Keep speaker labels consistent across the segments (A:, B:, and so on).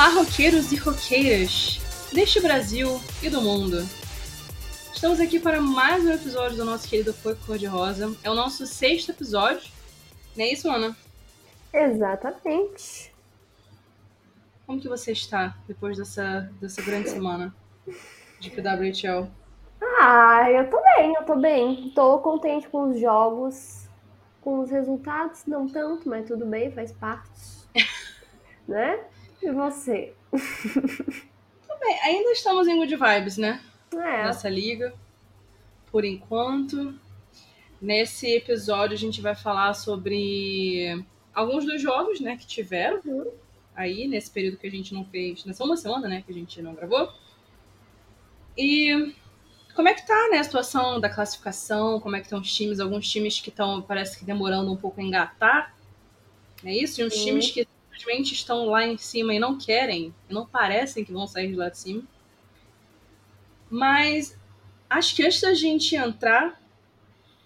A: Olá, roqueiros e roqueiras deste Brasil e do mundo. Estamos aqui para mais um episódio do nosso querido Foi Cor de Rosa. É o nosso sexto episódio. Não é isso, Ana?
B: Exatamente.
A: Como que você está depois dessa, dessa grande semana de PWHL?
B: Ah, eu tô bem, eu tô bem. Tô contente com os jogos, com os resultados, não tanto, mas tudo bem, faz parte. né? E você?
A: Tudo bem, ainda estamos em good vibes, né?
B: É.
A: Nessa liga. Por enquanto. Nesse episódio a gente vai falar sobre alguns dos jogos, né, que tiveram
B: Uhum.
A: aí nesse período que a gente não fez, nessa uma semana, né, que a gente não gravou. E como é que tá, né, a situação da classificação, como é que estão os times, alguns times que estão, parece que demorando um pouco a engatar, é isso? E uns
B: Sim.
A: times que simplesmente estão lá em cima e não querem, não parecem que vão sair de lá de cima. Mas acho que antes da gente entrar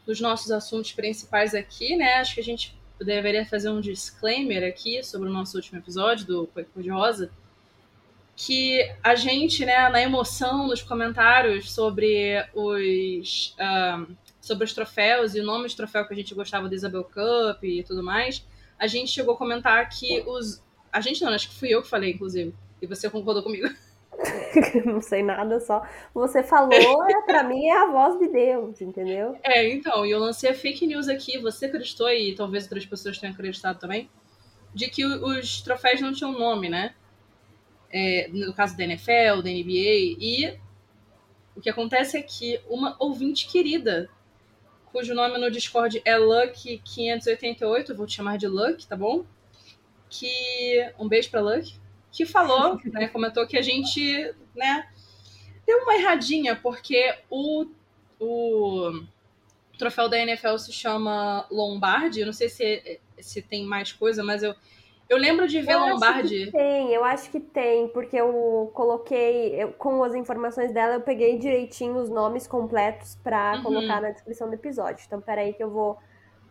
A: nos nossos assuntos principais aqui, né, acho que a gente deveria fazer um disclaimer aqui sobre o nosso último episódio do Foi Cor de Rosa, que a gente, né, na emoção, nos comentários sobre os, ah, sobre os troféus e o nome de troféu que a gente gostava do Isabel Cup e tudo mais, a gente chegou a comentar que os... A gente não, acho que fui eu que falei, inclusive, e você concordou comigo.
B: não sei nada, só. Você falou, é, pra mim é a voz de Deus, entendeu?
A: É, então, e eu lancei a fake news aqui, você acreditou e talvez outras pessoas tenham acreditado também, de que os troféus não tinham nome, né? É, no caso da NFL, da NBA, e o que acontece é que uma ouvinte querida, cujo nome no Discord é Luck588, vou te chamar de Luck, tá bom? Que. Um beijo pra Luck, que falou, né? Comentou que a gente, né? Deu uma erradinha, porque o. o o troféu da NFL se chama Lombardi. Eu não sei se, se tem mais coisa, mas eu, eu lembro de ver
B: Eu
A: Lombardi.
B: tem, eu acho que tem, porque eu coloquei, eu- com as informações dela, eu peguei direitinho os nomes completos pra
A: Uhum.
B: colocar na descrição do episódio. Então, peraí que eu vou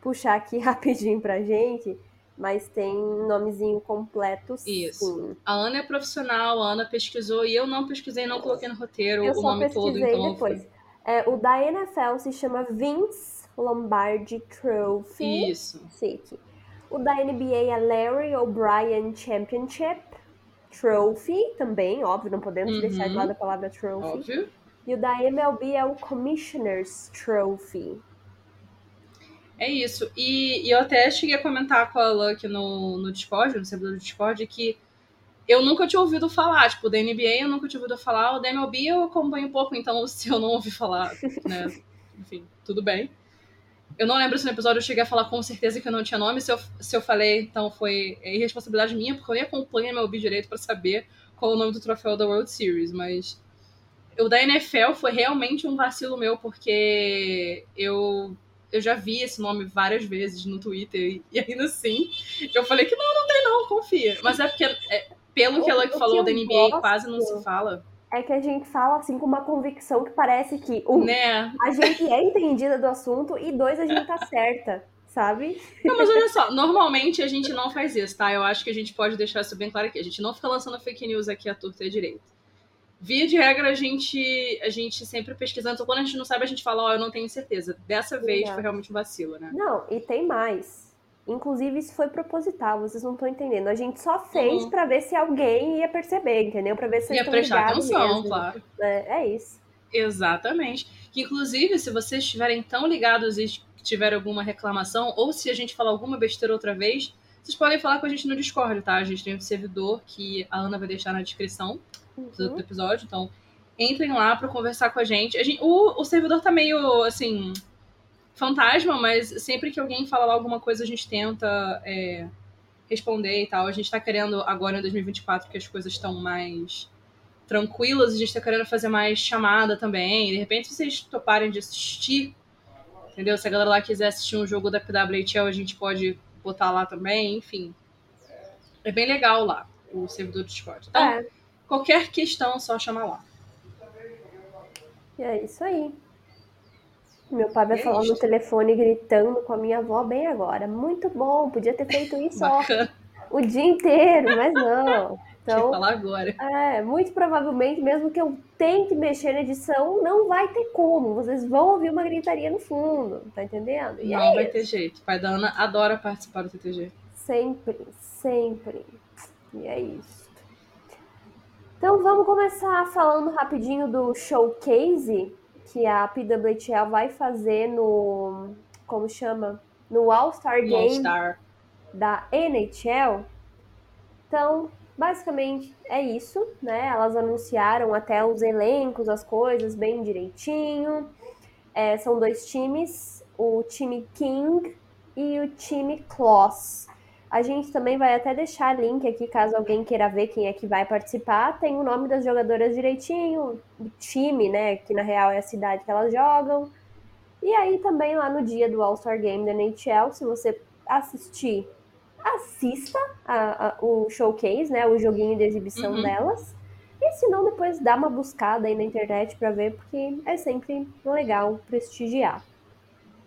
B: puxar aqui rapidinho pra gente, mas tem nomezinho completo,
A: Isso.
B: sim.
A: A Ana é profissional, a Ana pesquisou e eu não pesquisei, não coloquei no roteiro
B: Eu
A: o
B: só
A: nome todo,
B: pesquisei
A: então.
B: depois. É, o da NFL se chama Vince Lombardi Trophy.
A: Isso.
B: Chique. O da NBA é Larry O'Brien Championship Trophy, também, óbvio, não podemos
A: Uhum.
B: deixar de lado a palavra trophy.
A: Óbvio.
B: E o da MLB é o Commissioner's Trophy.
A: É isso. E, e eu até cheguei a comentar com a Luck no, no Discord, no servidor do Discord, que eu nunca tinha ouvido falar. Tipo, da NBA eu nunca tinha ouvido falar. O da MLB eu acompanho um pouco, então se eu não ouvi falar, né? Enfim, tudo bem. Eu não lembro se no episódio eu cheguei a falar com certeza que eu não tinha nome. Se eu, se eu falei, então foi irresponsabilidade minha, porque eu nem acompanho a MLB direito pra saber qual é o nome do troféu da World Series. Mas o da NFL foi realmente um vacilo meu, porque eu eu já vi esse nome várias vezes no Twitter e, ainda assim eu falei que não, não tem não, confia. Mas é porque, é, pelo que ela falou da NBA,
B: gosto-
A: quase não se fala,
B: É que a gente fala assim com uma convicção que parece que, um,
A: né?
B: a gente é entendida do assunto e dois, a gente tá certa, sabe?
A: Não, mas olha só, normalmente a gente não faz isso, tá? Eu acho que a gente pode deixar isso bem claro aqui. A gente não fica lançando fake news aqui à torta e à direita. Via de regra, a gente, a gente sempre pesquisando. Então, quando a gente não sabe, a gente fala, ó, eu não tenho certeza. Dessa vez foi realmente um vacilo, né?
B: Não, e tem mais. Inclusive, isso foi proposital, vocês não estão entendendo. A gente só fez
A: Uhum.
B: pra ver se alguém ia perceber, entendeu? Pra ver se
A: Ia
B: estão
A: prestar atenção,
B: mesmo.
A: claro.
B: É, é isso.
A: Exatamente. Inclusive, se vocês estiverem tão ligados e tiver alguma reclamação, ou se a gente falar alguma besteira outra vez, vocês podem falar com a gente no Discord, tá? A gente tem um servidor que a Ana vai deixar na descrição do, do
B: Uhum.
A: episódio, então entrem lá pra conversar com a gente. A gente- o, o servidor tá meio, assim, fantasma, mas sempre que alguém fala lá alguma coisa, a gente tenta é, responder e tal. A gente tá querendo, agora em 2024, que as coisas estão mais tranquilas, a gente tá querendo fazer mais chamada também. De repente, se vocês toparem de assistir, entendeu? Se a galera lá quiser assistir um jogo da PWHL, a gente pode botar lá também, enfim. É bem legal lá, o servidor do Discord. Então,
B: É,
A: qualquer questão, só chamar lá.
B: e é isso aí. Meu pai vai
A: É
B: falar no
A: isto.
B: telefone gritando com a minha avó bem agora. Muito bom, podia ter feito isso ó, o dia inteiro, mas não.
A: Então, falar agora.
B: É, muito provavelmente, mesmo que eu tente mexer na edição, não vai ter como. Vocês vão ouvir uma gritaria no fundo, tá entendendo?
A: E não é vai isso. ter jeito. O pai da Ana adora participar do TTG.
B: Sempre, sempre. E é isso. Então vamos começar falando rapidinho do showcase que a PWHL vai fazer no. Como chama? No All-Star Game All -Star. da NHL. Então, basicamente é isso, né? Elas anunciaram até os elencos, as coisas bem direitinho. É, são dois times, o time King e o time Kloss. A gente também vai até deixar link aqui, caso alguém queira ver quem é que vai participar. Tem o nome das jogadoras direitinho, o time, né? Que na real é a cidade que elas jogam. E aí também lá no dia do All-Star Game da NHL, se você assistir, assista a, a, o showcase, né? O joguinho de exibição uhum. delas. E se não, depois dá uma buscada aí na internet para ver, porque é sempre legal prestigiar.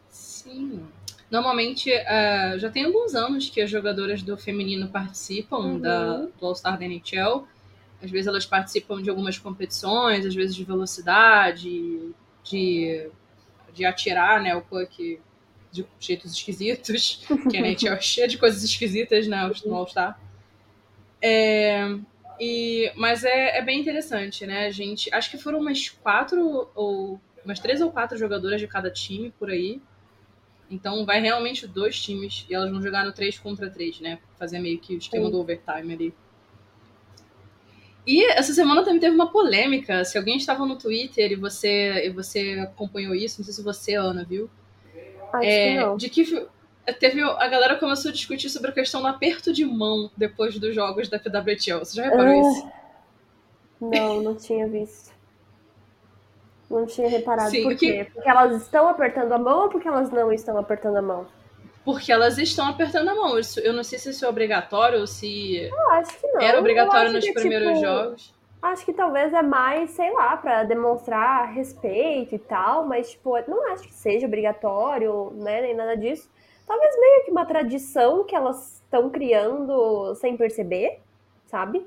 A: Sim. Normalmente, uh, já tem alguns anos que as jogadoras do feminino participam uhum. da, do All-Star da NHL. Às vezes elas participam de algumas competições, às vezes de velocidade, de, de atirar né, o puck de jeitos esquisitos, que a NHL é cheia de coisas esquisitas né, no All-Star. É, e, mas é, é bem interessante, né? A gente. Acho que foram umas quatro ou. umas três ou quatro jogadoras de cada time por aí. Então vai realmente dois times e elas vão jogar no 3 contra 3, né? Fazer meio que o esquema Sim. do overtime ali. E essa semana também teve uma polêmica. Se alguém estava no Twitter e você, e você acompanhou isso, não sei se você, Ana, viu?
B: Acho é, que não.
A: De que teve, a galera começou a discutir sobre a questão do aperto de mão depois dos jogos da PWTL. Você já reparou uh, isso?
B: Não, não tinha visto. Não tinha reparado. Sim, por quê? Que... Porque elas estão apertando a mão ou porque elas não estão apertando a mão?
A: Porque elas estão apertando a mão. Isso, eu não sei se isso é obrigatório ou se.
B: Eu acho que não.
A: Era obrigatório nos é, primeiros tipo, jogos.
B: Acho que talvez é mais, sei lá, para demonstrar respeito e tal, mas, tipo, não acho que seja obrigatório, né, nem nada disso. Talvez meio que uma tradição que elas estão criando sem perceber, sabe?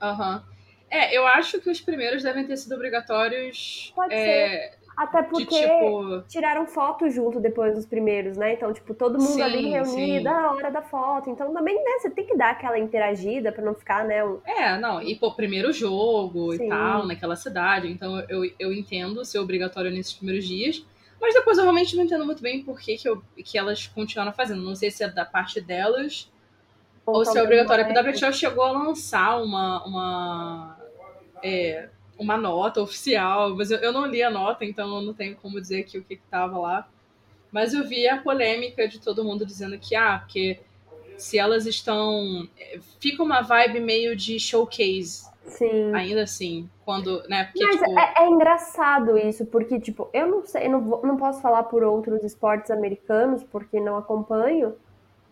A: Aham. Uhum. É, eu acho que os primeiros devem ter sido obrigatórios.
B: Pode
A: é,
B: ser. Até porque de, tipo... tiraram foto junto depois dos primeiros, né? Então, tipo, todo mundo sim, ali reunido, a hora da foto. Então, também, né, você tem que dar aquela interagida pra não ficar, né? Um...
A: É, não, e pô, primeiro jogo sim. e tal, naquela cidade. Então, eu, eu entendo ser obrigatório nesses primeiros dias. Mas depois eu realmente não entendo muito bem por que, que, eu, que elas continuaram fazendo. Não sei se é da parte delas ou, ou se é obrigatório. A PWTL chegou a lançar uma, uma é, uma nota oficial, mas eu, eu, não li a nota, então eu não tenho como dizer aqui o que estava lá. Mas eu vi a polêmica de todo mundo dizendo que, ah, porque se elas estão. Fica uma vibe meio de showcase.
B: Sim.
A: Ainda assim, quando, né? Porque,
B: Mas
A: tipo...
B: é, é, engraçado isso, porque, tipo, eu não sei, não, não posso falar por outros esportes americanos, porque não acompanho,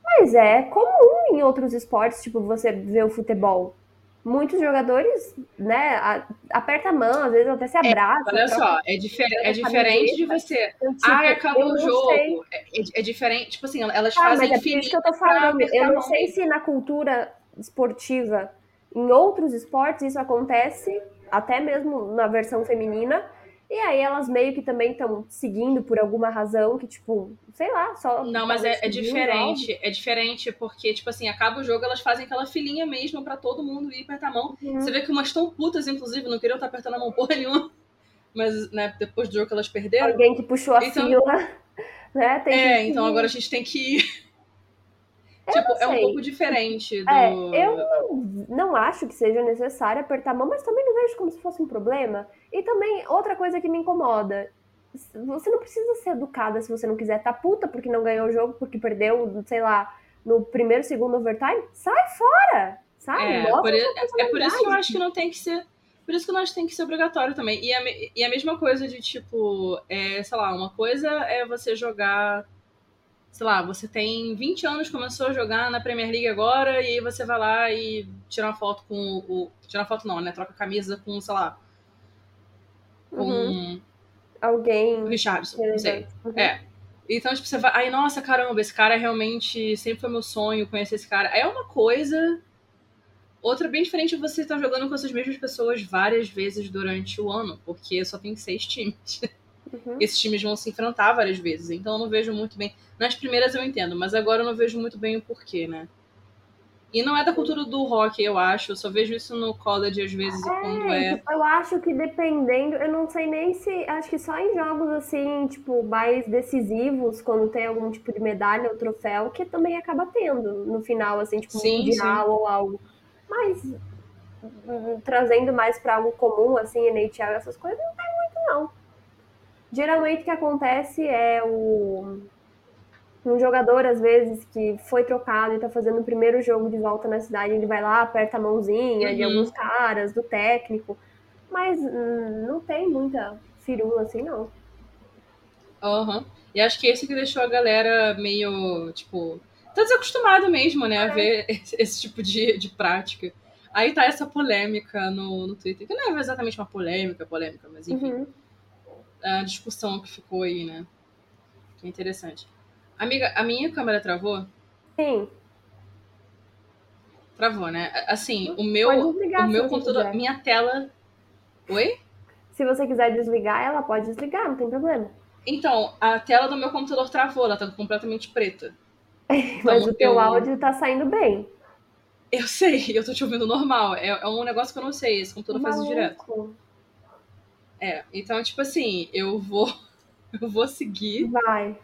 B: mas é comum em outros esportes, tipo, você ver o futebol muitos jogadores, né, aperta a mão, às vezes até se abraça.
A: É, olha só, é, difer é diferente de você. Tipo, ah, acabou o jogo. É, é, é, diferente, tipo assim, elas ah, fazem.
B: Mas é por isso que eu tô falando. Eu não sei se na cultura esportiva, em outros esportes, isso acontece, até mesmo na versão feminina e aí elas meio que também estão seguindo por alguma razão que, tipo, sei lá, só.
A: Não, mas é, é diferente. É diferente porque, tipo assim, acaba o jogo, elas fazem aquela filinha mesmo para todo mundo ir apertar a mão. Uhum. Você vê que umas tão putas, inclusive, não queriam estar tá apertando a mão porra nenhuma. Mas, né, depois do jogo que elas perderam.
B: Alguém que puxou a então, fila. Né?
A: É, então agora a gente tem que ir. Tipo, é um pouco diferente do.
B: É, eu não, acho que seja necessário apertar a mão, mas também não vejo como se fosse um problema. E também, outra coisa que me incomoda. Você não precisa ser educada se você não quiser. Tá puta porque não ganhou o jogo, porque perdeu, sei lá, no primeiro, segundo overtime. Sai fora! Sai,
A: é, por, é por isso que eu acho que não tem que ser. Por isso que nós tem que ser obrigatório também. E a, e a mesma coisa de, tipo, é, sei lá, uma coisa é você jogar sei lá, você tem 20 anos, começou a jogar na Premier League agora, e aí você vai lá e tira uma foto com o. Tira uma foto não, né? Troca a camisa com, sei lá. Com. Uhum.
B: Alguém.
A: Richardson, não sei. Uhum. É. Então, tipo, você vai. Aí, nossa, caramba, esse cara realmente sempre foi meu sonho conhecer esse cara. É uma coisa. Outra bem diferente é você estar tá jogando com essas mesmas pessoas várias vezes durante o ano, porque só tem seis times. Uhum. Esses times vão se enfrentar várias vezes, então eu não vejo muito bem. Nas primeiras eu entendo, mas agora eu não vejo muito bem o porquê, né? E não é da cultura do rock, eu acho. Eu só vejo isso no college às vezes é, quando é.
B: Tipo, eu acho que dependendo, eu não sei nem se. Acho que só em jogos assim, tipo, mais decisivos, quando tem algum tipo de medalha ou troféu, que também acaba tendo no final, assim, tipo, sim, mundial sim. ou algo. Mas hum, trazendo mais para algo comum, assim, NHL, essas coisas, não tem muito, não. Geralmente o que acontece é o um jogador, às vezes, que foi trocado e tá fazendo o primeiro jogo de volta na cidade, ele vai lá, aperta a mãozinha uhum. de alguns caras, do técnico. Mas hum, não tem muita firula assim, não.
A: Aham. Uhum. E acho que esse que deixou a galera meio, tipo, tá desacostumado mesmo, né, é. a ver esse tipo de, de prática. Aí tá essa polêmica no, no Twitter, que não é exatamente uma polêmica, polêmica, mas enfim. Uhum. A discussão que ficou aí, né? Que é interessante. Amiga, a minha câmera travou?
B: Sim.
A: Travou, né? Assim, o meu, o meu computador, quiser. minha tela. Oi?
B: Se você quiser desligar, ela pode desligar, não tem problema.
A: Então, a tela do meu computador travou, ela tá completamente preta.
B: Mas então, o teu eu... áudio tá saindo bem.
A: Eu sei, eu tô te ouvindo normal. É, é um negócio que eu não sei, esse computador Maluco. faz direto. É, então, tipo assim, eu vou. Eu vou seguir.
B: Vai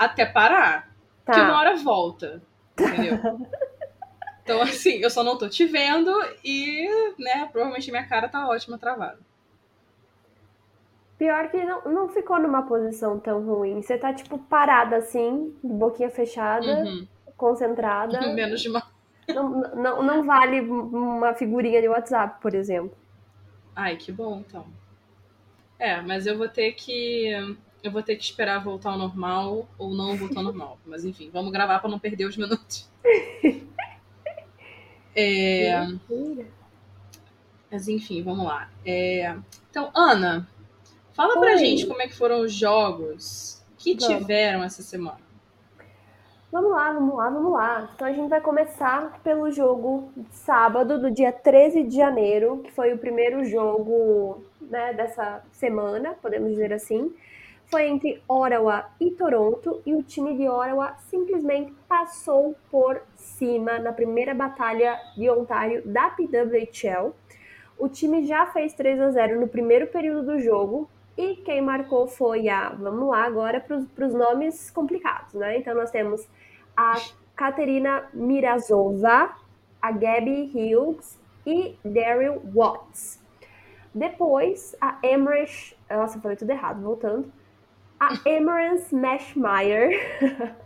A: até parar. Tá. Que uma hora volta. Entendeu? então, assim, eu só não tô te vendo e, né, provavelmente minha cara tá ótima travada.
B: Pior que não, não ficou numa posição tão ruim. Você tá, tipo, parada assim, de boquinha fechada, uhum. concentrada.
A: Menos de uma.
B: Não, não, não vale uma figurinha de WhatsApp, por exemplo.
A: Ai, que bom, então. É, mas eu vou ter que eu vou ter que esperar voltar ao normal ou não voltar ao normal. Mas enfim, vamos gravar para não perder os minutos. É... Mas enfim, vamos lá. É... Então, Ana, fala Oi. pra gente como é que foram os jogos que vamos. tiveram essa semana.
B: Vamos lá, vamos lá, vamos lá. Então a gente vai começar pelo jogo de sábado, do dia 13 de janeiro, que foi o primeiro jogo né, dessa semana, podemos dizer assim foi entre Ottawa e Toronto e o time de Ottawa simplesmente passou por cima na primeira batalha de Ontário da PWHL. O time já fez 3 a 0 no primeiro período do jogo e quem marcou foi a, vamos lá agora para os nomes complicados, né? Então nós temos a Katerina Mirazova, a Gabby Hughes e Daryl Watts. Depois, a Emrich, nossa, falei tudo errado, voltando a Emerance Mashmeyer.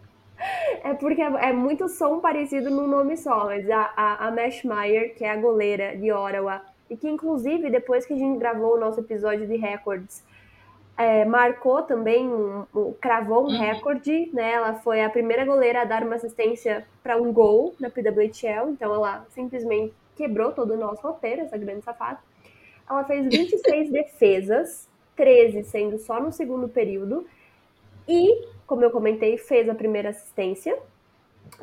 B: é porque é, é, muito som parecido no nome só, mas a, a, a Mashmeyer, que é a goleira de Ottawa, e que inclusive depois que a gente gravou o nosso episódio de recordes, é, marcou também, um, um, cravou um uhum. recorde, né? Ela foi a primeira goleira a dar uma assistência para um gol na PWHL, então ela simplesmente quebrou todo o nosso roteiro, essa grande safada. Ela fez 26 defesas, 13 sendo só no segundo período. E, como eu comentei, fez a primeira assistência.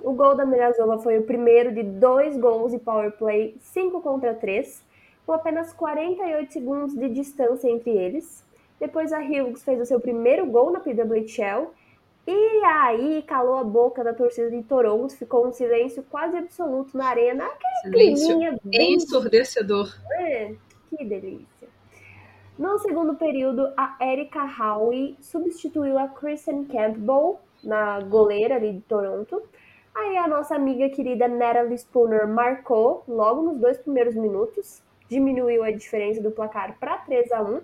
B: O gol da Mirazova foi o primeiro de dois gols de power play, 5 contra 3, com apenas 48 segundos de distância entre eles. Depois a Hughes fez o seu primeiro gol na PWHL e aí calou a boca da torcida de Toronto, ficou um silêncio quase absoluto na arena.
A: Aquele silêncio bem... ensurdecedor.
B: É, que delícia. No segundo período, a Erika Howe substituiu a Kristen Campbell na goleira ali de Toronto. Aí a nossa amiga querida Natalie Spooner marcou logo nos dois primeiros minutos, diminuiu a diferença do placar para 3 a 1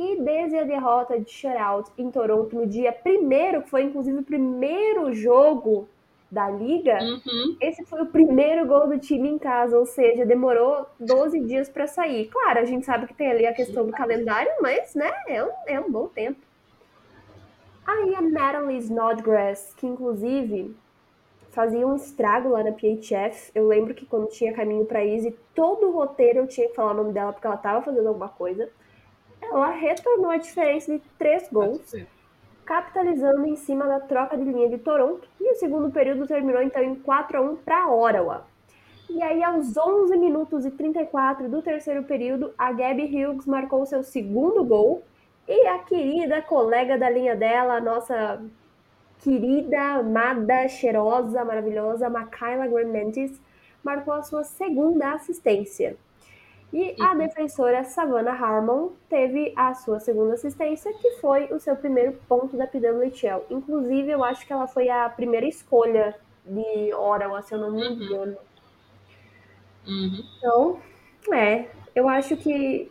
B: e desde a derrota de shutout em Toronto no dia primeiro, que foi inclusive o primeiro jogo da liga, uhum. esse foi o primeiro gol do time em casa, ou seja, demorou 12 dias para sair. Claro, a gente sabe que tem ali a questão do calendário, mas né, é um, é um bom tempo. Aí a Natalie Snodgrass, que inclusive fazia um estrago lá na PHF. Eu lembro que quando tinha caminho para Easy, todo o roteiro eu tinha que falar o nome dela porque ela estava fazendo alguma coisa. Ela retornou a diferença de três gols capitalizando em cima da troca de linha de Toronto, e o segundo período terminou então em 4 a 1 para Ottawa. E aí, aos 11 minutos e 34 do terceiro período, a Gabby Hughes marcou seu segundo gol. E a querida colega da linha dela, a nossa querida, amada, cheirosa, maravilhosa Makayla Graham marcou a sua segunda assistência. E a defensora Savannah Harmon teve a sua segunda assistência, que foi o seu primeiro ponto da PWHL. Inclusive, eu acho que ela foi a primeira escolha de Oral, se eu não me uhum. engano.
A: Uhum.
B: Então, é, eu acho que.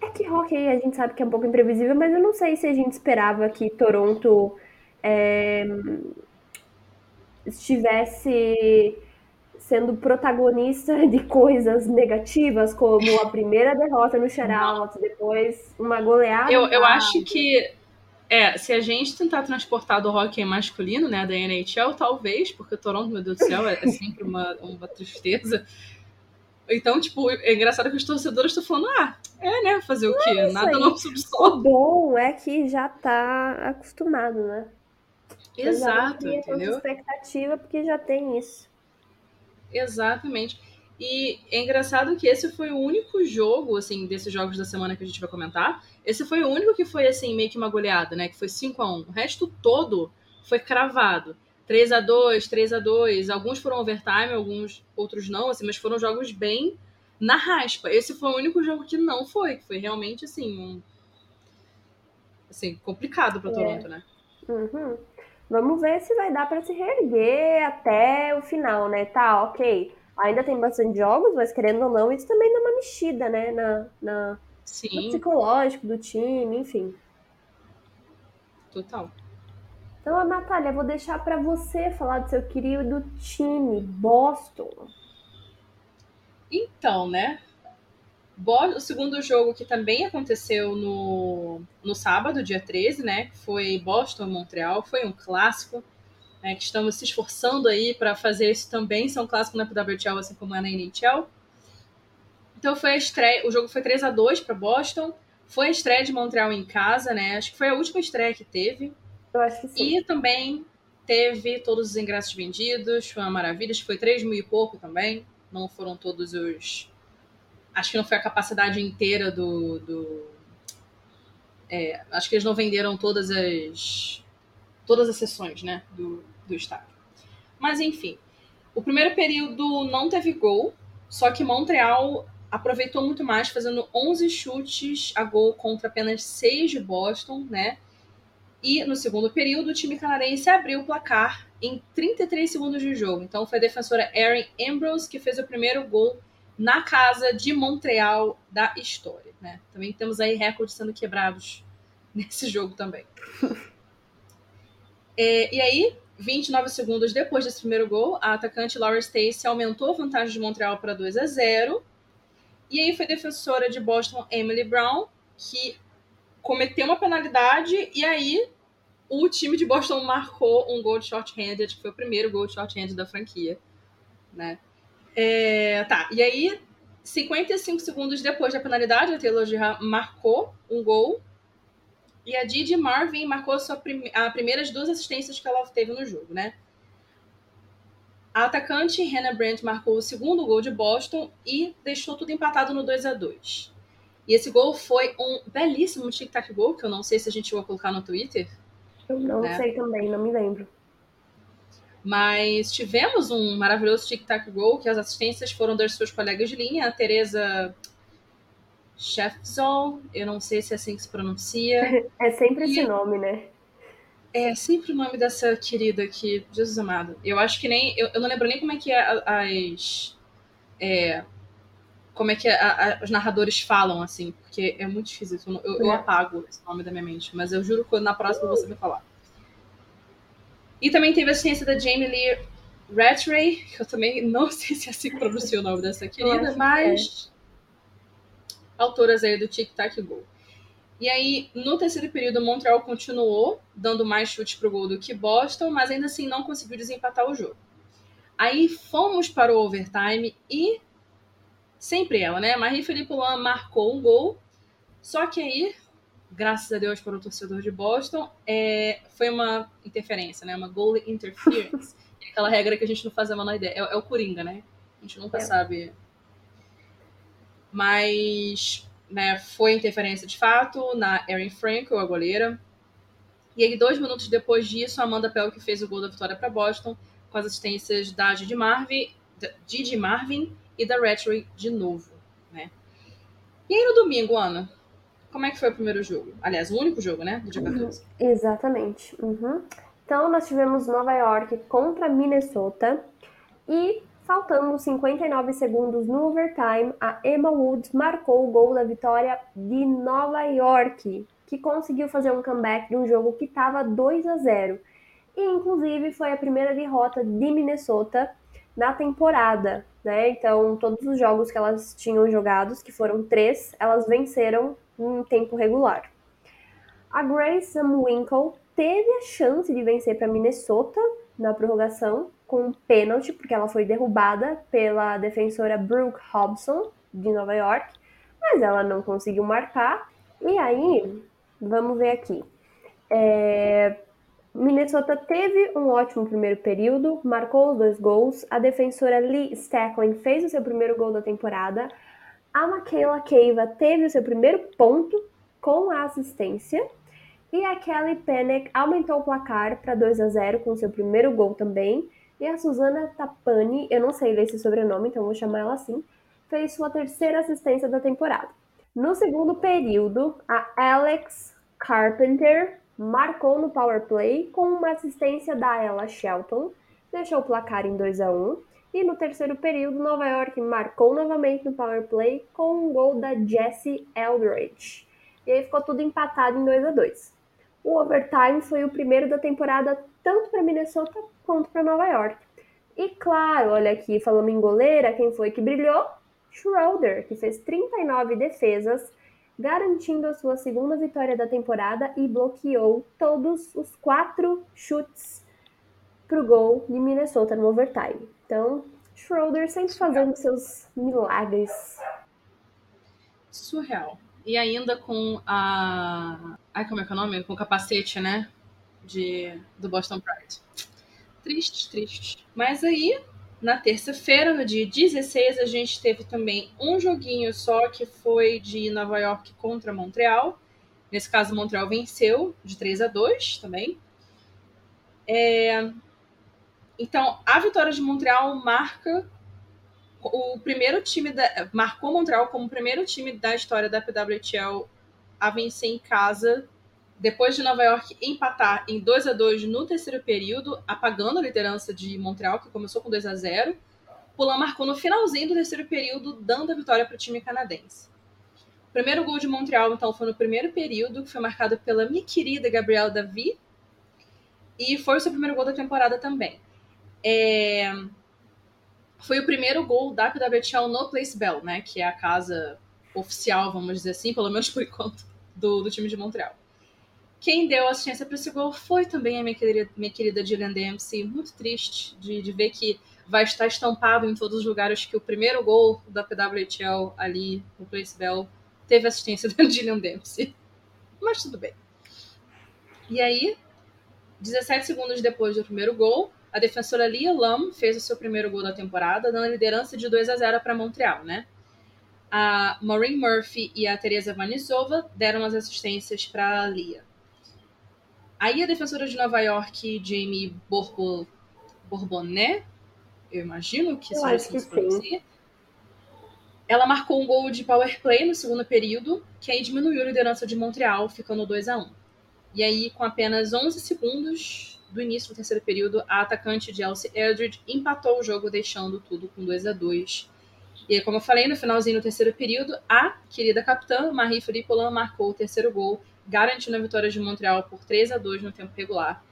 B: É que hockey a gente sabe que é um pouco imprevisível, mas eu não sei se a gente esperava que Toronto é, estivesse sendo protagonista de coisas negativas, como a primeira derrota no shootout, depois uma goleada.
A: Eu, eu acho que é, se a gente tentar transportar do hockey masculino, né, da NHL, talvez, porque o Toronto, meu Deus do céu, é, é sempre uma, uma tristeza. Então, tipo, é engraçado que os torcedores estão falando, ah, é, né, fazer o quê? É Nada não subsolo.
B: O bom é que já tá acostumado, né?
A: Exato,
B: entendeu? expectativa porque já tem isso.
A: Exatamente. E é engraçado que esse foi o único jogo, assim, desses jogos da semana que a gente vai comentar. Esse foi o único que foi, assim, meio que uma goleada, né? Que foi 5 a 1 O resto todo foi cravado. 3 a 2 3 a 2 Alguns foram overtime, alguns outros não, assim, mas foram jogos bem na raspa. Esse foi o único jogo que não foi, que foi realmente, assim, um... Assim, complicado para é. Toronto, né?
B: Uhum. Vamos ver se vai dar para se reerguer até o final, né? Tá, ok. Ainda tem bastante jogos, mas querendo ou não, isso também dá uma mexida, né? Na, na,
A: Sim.
B: no psicológico do time, enfim.
A: Total.
B: Então, a Natália, vou deixar para você falar do seu querido time, Boston.
A: Então, né? O segundo jogo que também aconteceu no, no sábado, dia 13, né? Foi Boston-Montreal, foi um clássico. Né, que estamos se esforçando aí para fazer isso também ser um clássico na PWHL, assim como é na NHL. Então foi a estreia, o jogo foi 3 a 2 para Boston. Foi a estreia de Montreal em casa, né? Acho que foi a última estreia que teve.
B: Eu acho que sim.
A: E também teve todos os ingressos vendidos, foi uma maravilha. Acho que foi 3 mil e pouco também. Não foram todos os acho que não foi a capacidade inteira do. do é, acho que eles não venderam todas as todas as sessões, né, do, do estádio. Mas enfim, o primeiro período não teve gol, só que Montreal aproveitou muito mais, fazendo 11 chutes a gol contra apenas 6 de Boston, né? E no segundo período, o time canadense abriu o placar em 33 segundos de jogo. Então foi a defensora Erin Ambrose que fez o primeiro gol na casa de Montreal da história. Né? Também temos aí recordes sendo quebrados nesse jogo também. é, e aí, 29 segundos depois desse primeiro gol, a atacante Laura Stacey aumentou a vantagem de Montreal para 2 a 0. E aí foi a defensora de Boston, Emily Brown, que cometeu uma penalidade e aí o time de Boston marcou um gol de short-handed, que foi o primeiro gol de short-handed da franquia, né? É, tá, e aí, 55 segundos depois da penalidade, a Taylor marcou um gol. E a Didi Marvin marcou a, sua prim a primeiras duas assistências que ela teve no jogo, né? A atacante Hannah Brandt marcou o segundo gol de Boston e deixou tudo empatado no 2 a 2 E esse gol foi um belíssimo tic-tac gol, que eu não sei se a gente vai colocar no Twitter.
B: Eu não né? sei também, não me lembro.
A: Mas tivemos um maravilhoso tic-tac gol, que as assistências foram das suas colegas de linha, a Teresa Shefzol, eu não sei se é assim que se pronuncia.
B: É sempre e... esse nome, né?
A: É sempre o nome dessa querida aqui, Jesus amado. Eu acho que nem. Eu, eu não lembro nem como é que é as. É, como é que a, a, os narradores falam, assim, porque é muito difícil. Eu, eu, eu, apago esse nome da minha mente, mas eu juro que na próxima você vai falar. E também teve a assistência da Jamie Lee Rattray, que eu também não sei se é assim que pronuncia o nome dessa querida, mas é. autoras aí do Tic Tac Go. E aí, no terceiro período, Montreal continuou dando mais chutes pro gol do que Boston, mas ainda assim não conseguiu desempatar o jogo. Aí fomos para o overtime e sempre ela, né? Marie Felipe Luan marcou um gol, só que aí graças a Deus para o torcedor de Boston, é, foi uma interferência, né? Uma goal interference. Aquela regra que a gente não faz a menor ideia. É, é o Coringa, né? A gente nunca é. sabe. Mas né, foi interferência de fato na Erin Frankel, a goleira. E aí, dois minutos depois disso, a Amanda Pelk fez o gol da vitória para Boston, com as assistências da Didi Marvin, Didi Marvin e da Rattray de novo. Né? E aí, no domingo, Ana, como é que foi o primeiro jogo? Aliás, o único jogo, né? Do dia 14.
B: Uhum. Exatamente. Uhum. Então, nós tivemos Nova York contra Minnesota. E, faltando 59 segundos no overtime, a Emma Woods marcou o gol da vitória de Nova York, que conseguiu fazer um comeback de um jogo que estava 2 a 0. E, inclusive, foi a primeira derrota de Minnesota na temporada, né? Então, todos os jogos que elas tinham jogados, que foram três, elas venceram em tempo regular. A Grace Winkle teve a chance de vencer para Minnesota na prorrogação com um pênalti, porque ela foi derrubada pela defensora Brooke Hobson de Nova York, mas ela não conseguiu marcar. E aí, vamos ver aqui. É... Minnesota teve um ótimo primeiro período, marcou os dois gols. A defensora Lee Stacklin fez o seu primeiro gol da temporada. A Michaela Keiva teve o seu primeiro ponto com a assistência. E a Kelly Penick aumentou o placar para 2 a 0 com seu primeiro gol também. E a Susana Tapani, eu não sei ler esse sobrenome, então vou chamar ela assim, fez sua terceira assistência da temporada. No segundo período, a Alex Carpenter marcou no power play com uma assistência da Ella Shelton, deixou o placar em 2 a 1. E no terceiro período, Nova York marcou novamente no power play com um gol da Jessie Eldridge. E aí ficou tudo empatado em 2 a 2. O overtime foi o primeiro da temporada tanto para Minnesota quanto para Nova York. E claro, olha aqui, falando em goleira, quem foi que brilhou? Schroeder, que fez 39 defesas, garantindo a sua segunda vitória da temporada e bloqueou todos os quatro chutes para o gol de Minnesota no overtime. Então, Schroeder sempre fazendo seus milagres.
A: Surreal. E ainda com a. Ai, como é que é o nome? Com o capacete, né? De... Do Boston Pride. Triste, triste. Mas aí, na terça-feira, no dia 16, a gente teve também um joguinho só que foi de Nova York contra Montreal. Nesse caso, Montreal venceu de 3 a 2 também. É, então, a vitória de Montreal marca o primeiro time da, marcou Montreal como o primeiro time da história da PWHL a vencer em casa depois de Nova York empatar em 2 a 2 no terceiro período, apagando a liderança de Montreal, que começou com 2 a 0. Poulan marcou no finalzinho do terceiro período, dando a vitória para o time canadense. O primeiro gol de Montreal, então, foi no primeiro período, que foi marcado pela minha querida Gabriela Davi, e foi o seu primeiro gol da temporada também. É... Foi o primeiro gol da PWHL no Place Bell, né? Que é a casa oficial, vamos dizer assim, pelo menos por enquanto, do, do time de Montreal. Quem deu assistência para esse gol foi também a minha querida, minha querida Dempsey. Muito triste de, de ver que vai estar estampado em todos os lugares que o primeiro gol da PWHL ali no Place Bell teve assistência da Gillian Dempsey. Mas tudo bem. E aí, 17 segundos depois do primeiro gol, a defensora Lia Lam fez o seu primeiro gol da temporada, dando a liderança de 2 a 0 para Montreal, né? A Maureen Murphy e a Teresa Vanisova deram as assistências para a Lia. Aí a defensora de Nova York, Jamie Borbo, eu imagino que
B: seja assim que se pronuncia,
A: ela marcou um gol de power play no segundo período, que aí diminuiu a liderança de Montreal, ficando 2 a 1 E aí, com apenas 11 segundos do início do terceiro período, a atacante de Elsie Eldridge empatou o jogo, deixando tudo com 2 a 2 E como eu falei, no finalzinho do terceiro período, a querida capitã Marie Fripolan marcou o terceiro gol, garantindo a vitória de Montreal por 3 a 2 no tempo regular.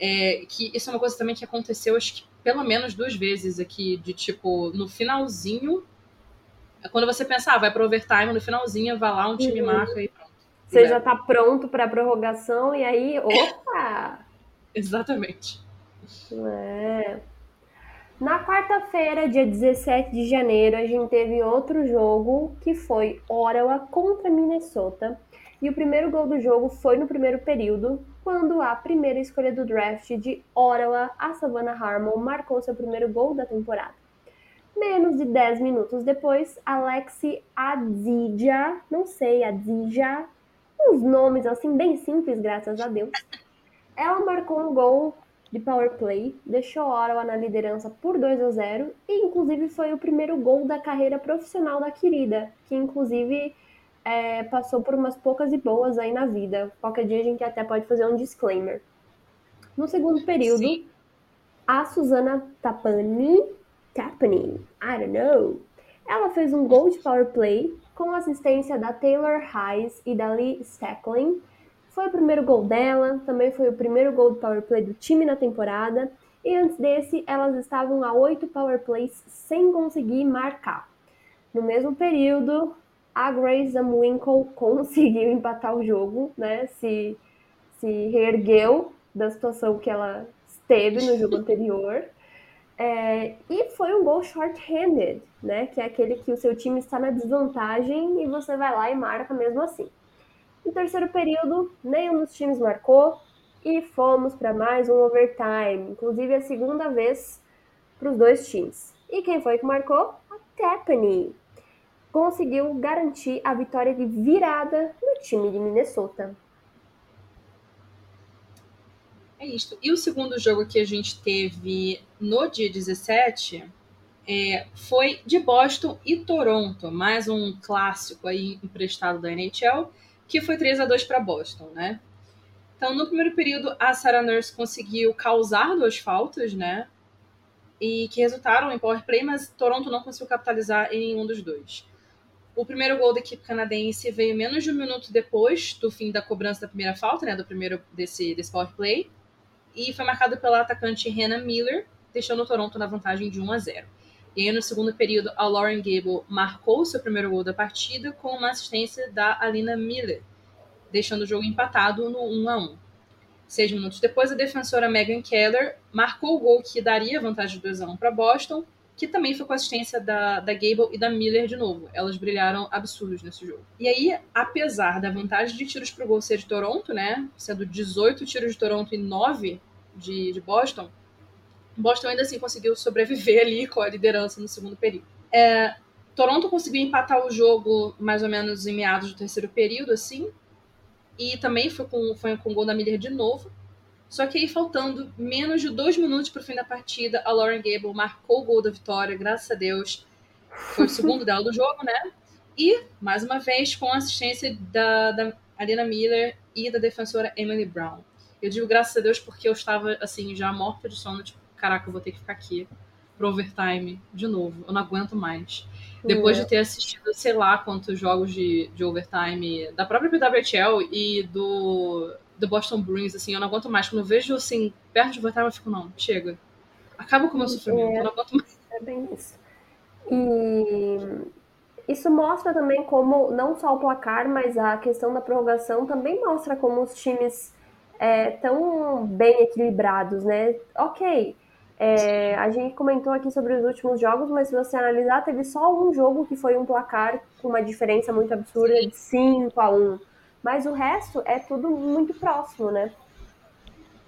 A: É, que isso é uma coisa também que aconteceu, acho que pelo menos duas vezes aqui, de tipo, no finalzinho, é quando você pensar, ah, vai pro overtime, no finalzinho, vai lá, um time uhum. marca e pronto.
B: Você já tá pronto pra prorrogação e aí, opa!
A: Exatamente.
B: É. Na quarta-feira, dia 17 de janeiro, a gente teve outro jogo que foi Ottawa contra Minnesota. E o primeiro gol do jogo foi no primeiro período, quando a primeira escolha do draft de Ottawa, a Savannah Harmon, marcou seu primeiro gol da temporada. Menos de 10 minutos depois, Alexi Adzija, não sei, Adzija, uns nomes assim bem simples, graças a Deus. Ela marcou um gol de power play, deixou Ottawa na liderança por 2 a 0 e inclusive foi o primeiro gol da carreira profissional da querida, que inclusive é, passou por umas poucas e boas aí na vida. Qualquer dia a gente até pode fazer um disclaimer. No segundo período, Sim. a Susana Tapani, Tapani, I don't know, ela fez um gol de power play com assistência da Taylor Hayes e da Lee Stacklin, foi o primeiro gol dela, também foi o primeiro gol de power play do time na temporada. E antes desse, elas estavam a oito power plays sem conseguir marcar. No mesmo período, a Grace Zamwinkle conseguiu empatar o jogo, né? Se, se reergueu da situação que ela esteve no jogo anterior. É, e foi um gol short-handed, né? Que é aquele que o seu time está na desvantagem e você vai lá e marca mesmo assim. No terceiro período, nenhum dos times marcou e fomos para mais um overtime, inclusive a segunda vez para os dois times. E quem foi que marcou? A Tapani. Conseguiu garantir a vitória de virada no time de Minnesota.
A: É isso. E o segundo jogo que a gente teve no dia 17 é, foi de Boston e Toronto, mais um clássico aí emprestado da NHL que foi 3 a 2 para Boston, né? Então, no primeiro período, a Sarah Nurse conseguiu causar duas faltas, né? E que resultaram em power play, mas Toronto não conseguiu capitalizar em nenhum dos dois. O primeiro gol da equipe canadense veio menos de um minuto depois do fim da cobrança da primeira falta, né? Do primeiro desse, desse power play. E foi marcado pela atacante Hannah Miller, deixando o Toronto na vantagem de 1 a 0. E aí, no segundo período, a Lauren Gable marcou seu primeiro gol da partida com uma assistência da Alina Miller, deixando o jogo empatado no 1 a 1 Seis minutos depois, a defensora Megan Keller marcou o gol que daria vantagem de 2 a 1 para Boston, que também foi com assistência da, da Gable e da Miller de novo. Elas brilharam absurdos nesse jogo. E aí, apesar da vantagem de tiros para o gol ser de Toronto, né, sendo 18 tiros de Toronto e 9 de, de Boston, Boston ainda assim conseguiu sobreviver ali com a liderança no segundo período. É, Toronto conseguiu empatar o jogo mais ou menos em meados do terceiro período, assim, e também foi com, foi com o gol da Miller de novo. Só que aí, faltando menos de dois minutos para o fim da partida, a Lauren Gable marcou o gol da vitória, graças a Deus. Foi o segundo dela do jogo, né? E, mais uma vez, com a assistência da, da Alina Miller e da defensora Emily Brown. Eu digo graças a Deus porque eu estava, assim, já morta de sono, tipo, caraca, eu vou ter que ficar aqui pro overtime de novo. Eu não aguento mais. Depois de ter assistido, sei lá, quantos jogos de, de overtime da própria PWHL e do, do Boston Bruins, assim, eu não aguento mais. Quando eu vejo, assim, perto de overtime, eu fico, não, chega. Acaba com o meu sofrimento, é, eu não aguento mais.
B: É bem isso. E isso mostra também como, não só o placar, mas a questão da prorrogação também mostra como os times estão é, bem equilibrados, né? Ok, é, a gente comentou aqui sobre os últimos jogos, mas se você analisar, teve só um jogo que foi um placar com uma diferença muito absurda de 5 a 1. Mas o resto é tudo muito próximo, né?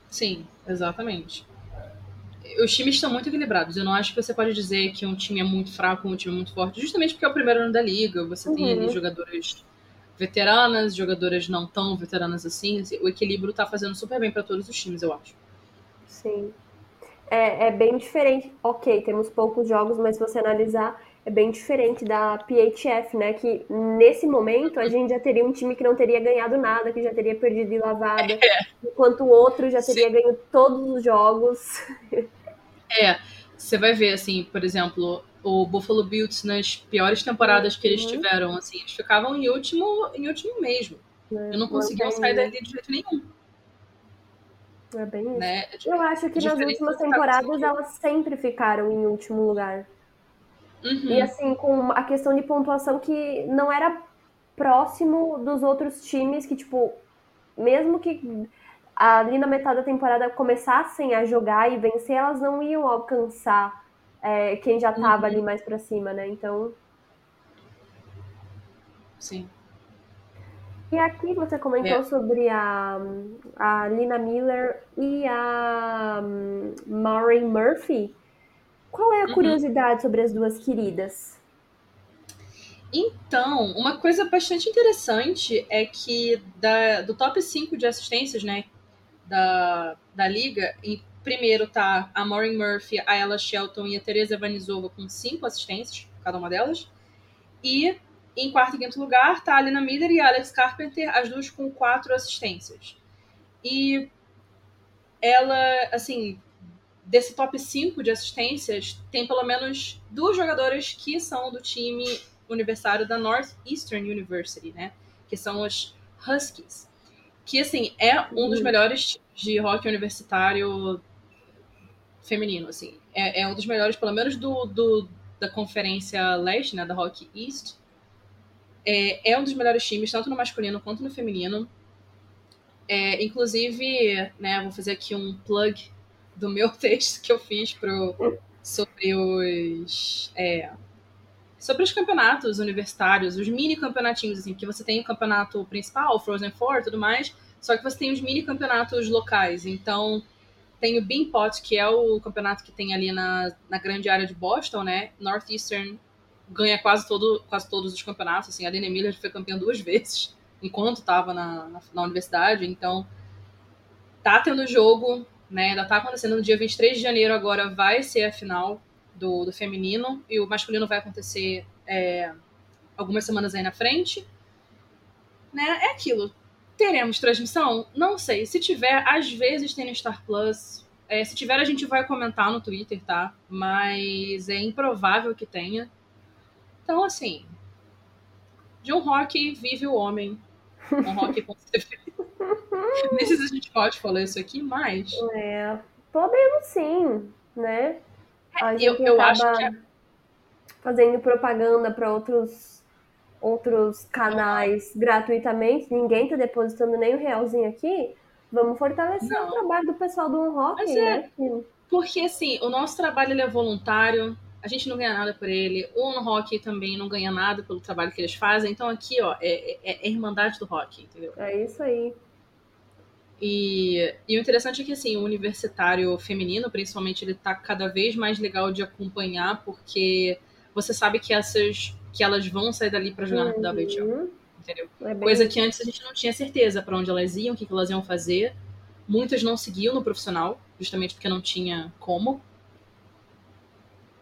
A: Sim, exatamente. Os times estão muito equilibrados. Eu não acho que você pode dizer que um time é muito fraco, um time é muito forte, justamente porque é o primeiro ano da liga. Você uhum. tem ali uhum. jogadoras veteranas, jogadoras não tão veteranas assim. O equilíbrio tá fazendo super bem para todos os times, eu acho.
B: Sim é, é bem diferente. Ok, temos poucos jogos, mas se você analisar, é bem diferente da PHF, né? Que nesse momento a gente já teria um time que não teria ganhado nada, que já teria perdido de lavada, é. enquanto o outro já teria Sim. ganho todos os jogos.
A: É, você vai ver, assim, por exemplo, o Buffalo Bills nas piores temporadas que eles uhum. tiveram, assim, eles ficavam em último, em último mesmo. É, não conseguiam sair dali de jeito nenhum.
B: É bem isso. Né? É Eu acho que nas últimas temporadas elas sempre ficaram em último lugar. Uhum. E assim, com a questão de pontuação que não era próximo dos outros times que, tipo, mesmo que ali na metade da temporada começassem a jogar e vencer, elas não iam alcançar é, quem já tava uhum. ali mais pra cima, né? Então.
A: Sim.
B: E aqui você comentou é. sobre a, a Lina Miller e a um, Maureen Murphy. Qual é a uhum. curiosidade sobre as duas queridas?
A: Então, uma coisa bastante interessante é que da, do top 5 de assistências, né, da, da liga, em primeiro tá a Maureen Murphy, a Ella Shelton e a Teresa Vanizova com cinco assistências, cada uma delas. E em quarto e quinto lugar tá a Alina Miller e a Alex Carpenter, as duas com quatro assistências. E ela, assim, desse top 5 de assistências, tem pelo menos duas jogadoras que são do time universitário da Northeastern University, né? Que são os Huskies. Que, assim, é um dos uhum. melhores de hockey universitário feminino, assim. É, é um dos melhores, pelo menos, do, do, da Conferência Leste, né? Da Hockey East. É, é um dos melhores times, tanto no masculino quanto no feminino. É, inclusive, né, vou fazer aqui um plug do meu texto que eu fiz pro, sobre os é, sobre os campeonatos universitários, os mini campeonatinhos, assim, que você tem o campeonato principal, o Frozen Four tudo mais, só que você tem os mini campeonatos locais. Então, tem o Beanpot, que é o campeonato que tem ali na, na grande área de Boston, né? Northeastern ganha quase, todo, quase todos os campeonatos. Assim, a Lene Miller foi campeã duas vezes enquanto estava na, na, na, universidade. Então, tá tendo jogo, né? Ainda tá acontecendo no dia 23 de janeiro, agora vai ser a final do, do feminino e o masculino vai acontecer é, algumas semanas aí na frente. Né? É aquilo. Teremos transmissão? Não sei. Se tiver, às vezes tem no Star Plus. É, se tiver, a gente vai comentar no Twitter, tá? Mas é improvável que tenha. Então, assim. De um rock vive o homem. Um rock com certeza. Nem sei se a gente pode falar isso aqui, mas.
B: É, podemos sim, né?
A: A gente eu, eu acho que. É
B: fazendo propaganda para outros outros canais gratuitamente, ninguém tá depositando nem um realzinho aqui, vamos fortalecer Não. o trabalho do pessoal do Unrock, né? É,
A: porque, assim, o nosso trabalho é voluntário, a gente não ganha nada por ele, o Unrock também não ganha nada pelo trabalho que eles fazem, então aqui, ó, é, é, é Irmandade do Rock, entendeu?
B: É isso aí.
A: E, e, o interessante é que, assim, o universitário feminino, principalmente, ele tá cada vez mais legal de acompanhar, porque você sabe que essas que elas vão sair dali para jogar uhum. no WHL. Entendeu? É Coisa que antes a gente não tinha certeza para onde elas iam, o que, que elas iam fazer. Muitas não seguiam no profissional, justamente porque não tinha como.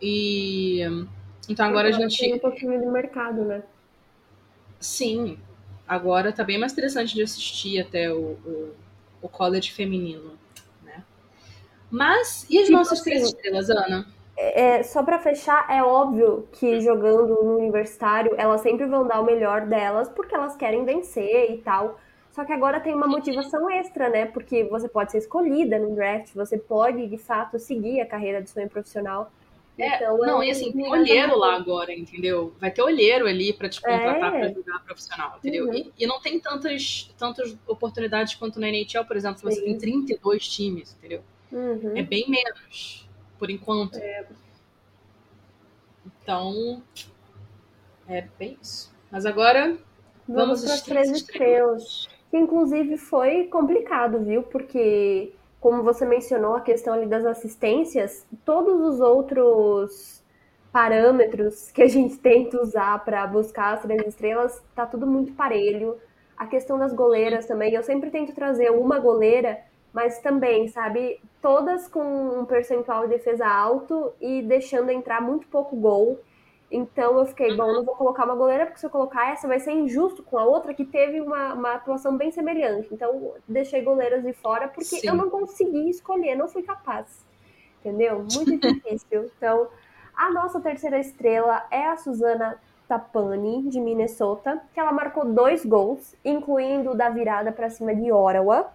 A: E então agora, agora a gente
B: tem um pouquinho do mercado, né?
A: Sim. Agora tá bem mais interessante de assistir até o, o, o college feminino, né? Mas e as tipo nossas assim, três estrelas, Ana?
B: é, só para fechar, é óbvio que jogando no universitário, elas sempre vão dar o melhor delas porque elas querem vencer e tal. Só que agora tem uma motivação extra, né? Porque você pode ser escolhida no draft, você pode de fato seguir a carreira de sonho profissional.
A: É, então, não, e assim, tem olheiro lá agora, entendeu? Vai ter olheiro ali para te contratar é. para jogar profissional, entendeu? Uhum. E, e, não tem tantas, tantas oportunidades quanto na NHL, por exemplo, você Sim. tem 32 times, entendeu? Uhum. É bem menos por enquanto. É. Então, é bem isso. Mas agora
B: vamos, vamos para as três estrelas. Que inclusive foi complicado, viu? Porque, como você mencionou, a questão ali das assistências, todos os outros parâmetros que a gente tenta usar para buscar as três estrelas, tá tudo muito parelho. A questão das goleiras também, eu sempre tento trazer uma goleira mas também, sabe, todas com um percentual de defesa alto e deixando entrar muito pouco gol. Então eu fiquei, bom, não vou colocar uma goleira, porque se eu colocar essa vai ser injusto com a outra que teve uma, uma atuação bem semelhante. Então deixei goleiras de fora porque Sim. eu não consegui escolher, não fui capaz. Entendeu? Muito difícil. Então, a nossa terceira estrela é a Suzana Tapani, de Minnesota, que ela marcou dois gols, incluindo o da virada para cima de Ottawa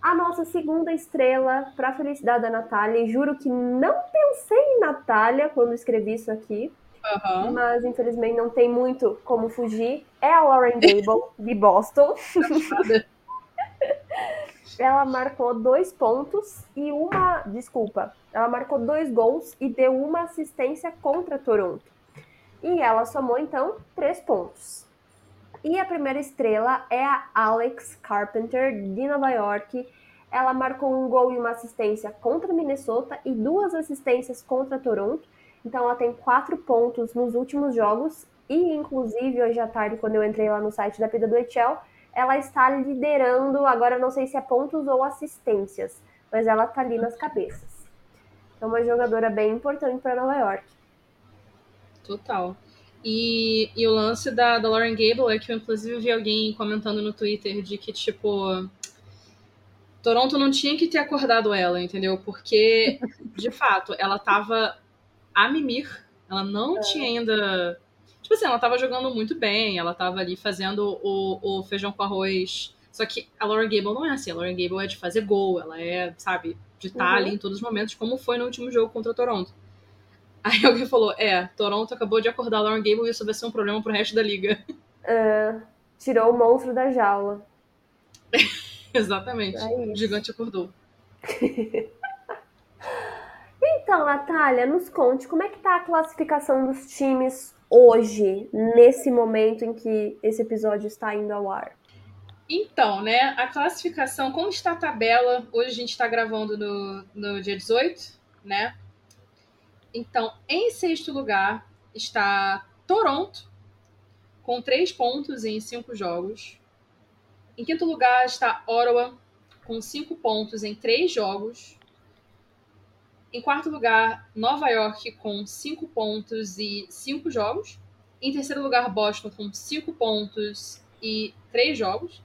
B: a nossa segunda estrela para felicidade da Natália. E juro que não pensei em Natália quando escrevi isso aqui. Uhum. Mas infelizmente não tem muito como fugir. É a Lauren Gable, de Boston. ela marcou dois pontos e uma. Desculpa. Ela marcou dois gols e deu uma assistência contra Toronto. E ela somou, então, três pontos. E a primeira estrela é a Alex Carpenter, de Nova York. Ela marcou um gol e uma assistência contra Minnesota e duas assistências contra Toronto. Então ela tem quatro pontos nos últimos jogos. E, inclusive, hoje à tarde, quando eu entrei lá no site da PWHL, ela está liderando, agora não sei se é pontos ou assistências, mas ela está ali nas cabeças. É uma jogadora bem importante para Nova York.
A: Total. E, e o lance da, da Lauren Gable é que eu, inclusive, vi alguém comentando no Twitter de que, tipo, Toronto não tinha que ter acordado ela, entendeu? Porque, de fato, ela tava a mimir. Ela não é. tinha ainda Tipo assim, ela tava jogando muito bem, ela tava ali fazendo o, o feijão com arroz. Só que a Lauren Gable não é assim. A Lauren Gable é de fazer gol, ela é, sabe, de estar tá uhum. ali em todos os momentos, como foi no último jogo contra o Toronto. Aí alguém falou: É, Toronto acabou de acordar a Lauren Gable e isso vai ser um problema pro resto da liga.
B: Uh, tirou o monstro da jaula.
A: Exatamente. É o gigante acordou.
B: então, Natália, nos conte como é que tá a classificação dos times hoje, nesse momento em que esse episódio está indo ao ar?
A: Então, né, a classificação, como está a tabela? Hoje a gente está gravando no, no dia 18, né? Então, em sexto lugar está Toronto, com três pontos em cinco jogos. Em quinto lugar está Ottawa, com cinco pontos em três jogos. Em quarto lugar, Nova York com cinco pontos e cinco jogos. Em terceiro lugar, Boston com cinco pontos e três jogos.